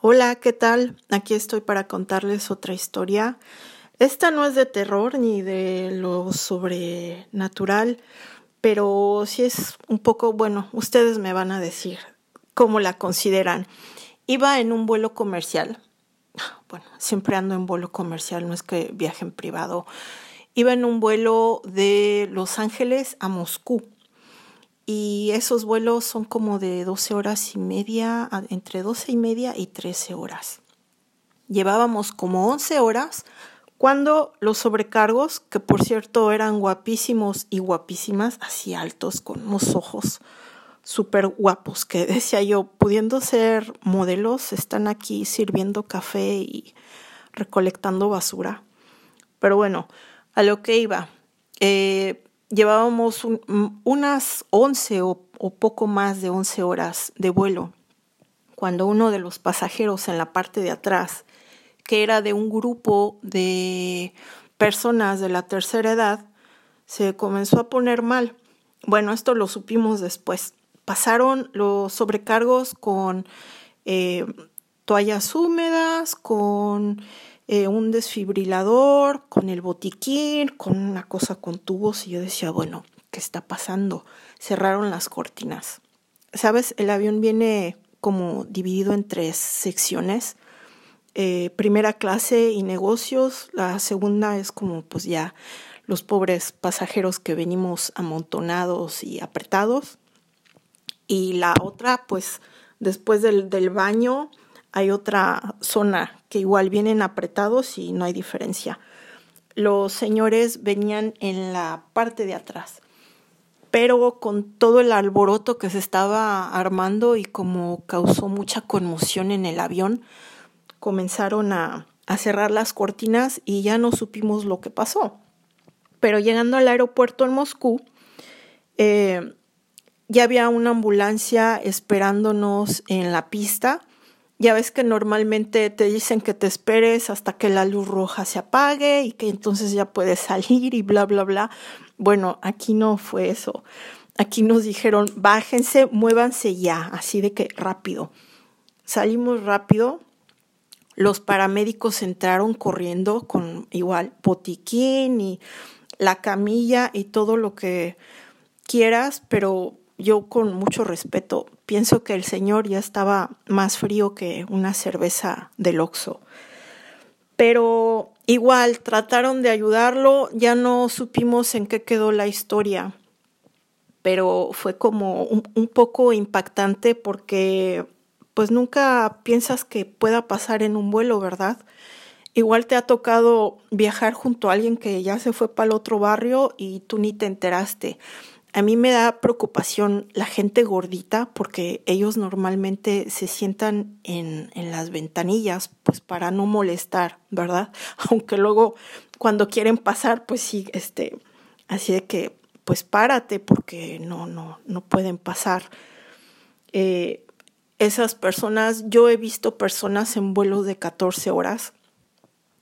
Hola, ¿qué tal? Aquí estoy para contarles otra historia. Esta no es de terror ni de lo sobrenatural, pero sí es un poco, bueno, ustedes me van a decir cómo la consideran. Iba en un vuelo comercial. Bueno, siempre ando en vuelo comercial, no es que viaje en privado. Iba en un vuelo de Los Ángeles a Moscú y esos vuelos son como de 12 horas y media, entre 12 y media y 13 horas. Llevábamos como 11 horas cuando los sobrecargos, que por cierto eran guapísimos y guapísimas, así altos, con unos ojos súper guapos, que decía yo, pudiendo ser modelos, están aquí sirviendo café y recolectando basura. Pero bueno, a lo que iba. Eh, llevábamos unas 11 o, poco más de 11 horas de vuelo, cuando uno de los pasajeros en la parte de atrás, que era de un grupo de personas de la tercera edad, se comenzó a poner mal. Bueno, esto lo supimos después. Pasaron los sobrecargos con eh, toallas húmedas, con eh, un desfibrilador, con el botiquín, con una cosa con tubos y yo decía, bueno, ¿qué está pasando? Cerraron las cortinas. ¿Sabes? El avión viene como dividido en tres secciones. Eh, primera clase y negocios, la segunda es como pues ya los pobres pasajeros que venimos amontonados y apretados. Y la otra, pues después del, del baño, hay otra zona que igual vienen apretados y no hay diferencia. Los señores venían en la parte de atrás, pero con todo el alboroto que se estaba armando y como causó mucha conmoción en el avión, comenzaron a, cerrar las cortinas y ya no supimos lo que pasó. Pero llegando al aeropuerto en Moscú, eh, ya había una ambulancia esperándonos en la pista ya ves que normalmente te dicen que te esperes hasta que la luz roja se apague y que entonces ya puedes salir y bla, bla, bla. Bueno, aquí no fue eso. Aquí nos dijeron, bájense, muévanse ya, así de que rápido. Salimos rápido. Los paramédicos entraron corriendo con igual botiquín y la camilla y todo lo que quieras, pero yo con mucho respeto pienso que el señor ya estaba más frío que una cerveza del Oxxo. Pero igual trataron de ayudarlo, ya no supimos en qué quedó la historia, pero fue como un, un poco impactante porque pues nunca piensas que pueda pasar en un vuelo, ¿verdad? Igual te ha tocado viajar junto a alguien que ya se fue para el otro barrio y tú ni te enteraste. A mí me da preocupación la gente gordita porque ellos normalmente se sientan en, en, las ventanillas pues para no molestar, ¿verdad? Aunque luego cuando quieren pasar pues sí, este, así de que pues párate porque no, no, no pueden pasar. Eh, esas personas, yo he visto personas en vuelos de 14 horas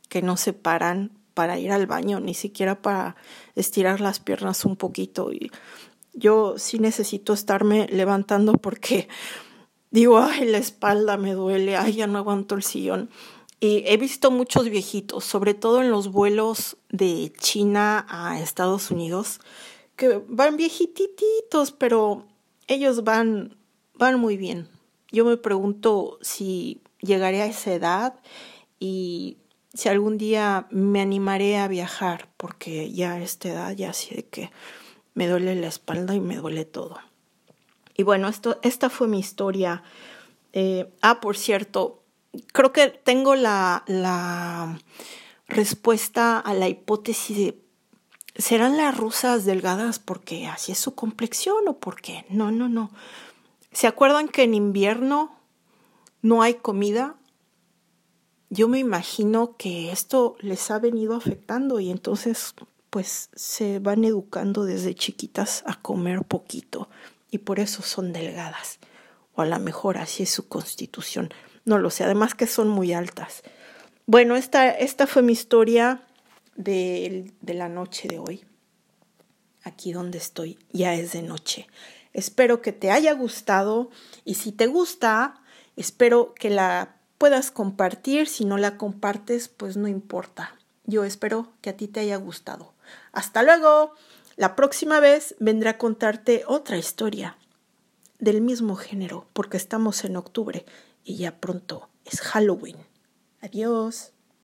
que no se paran para ir al baño, ni siquiera para estirar las piernas un poquito. Y yo sí necesito estarme levantando porque digo, ay, la espalda me duele, ay, ya no aguanto el sillón. Y he visto muchos viejitos, sobre todo en los vuelos de China a Estados Unidos, que van viejititos, pero ellos van, van muy bien. Yo me pregunto si llegaré a esa edad y si algún día me animaré a viajar, porque ya a esta edad ya así que me duele la espalda y me duele todo. Y bueno, esto, esta fue mi historia. Eh, ah, por cierto, creo que tengo la, la respuesta a la hipótesis de ¿serán las rusas delgadas porque así es su complexión o por qué? No, no, no. ¿Se acuerdan que en invierno no hay comida? Yo me imagino que esto les ha venido afectando y entonces pues se van educando desde chiquitas a comer poquito y por eso son delgadas. O a lo mejor así es su constitución. No lo sé, además que son muy altas. Bueno, esta, esta fue mi historia de, de la noche de hoy. Aquí donde estoy ya es de noche. Espero que te haya gustado y si te gusta, espero que la puedas compartir. Si no la compartes, pues no importa. Yo espero que a ti te haya gustado. Hasta luego. La próxima vez vendré a contarte otra historia del mismo género, porque estamos en octubre y ya pronto es Halloween. Adiós.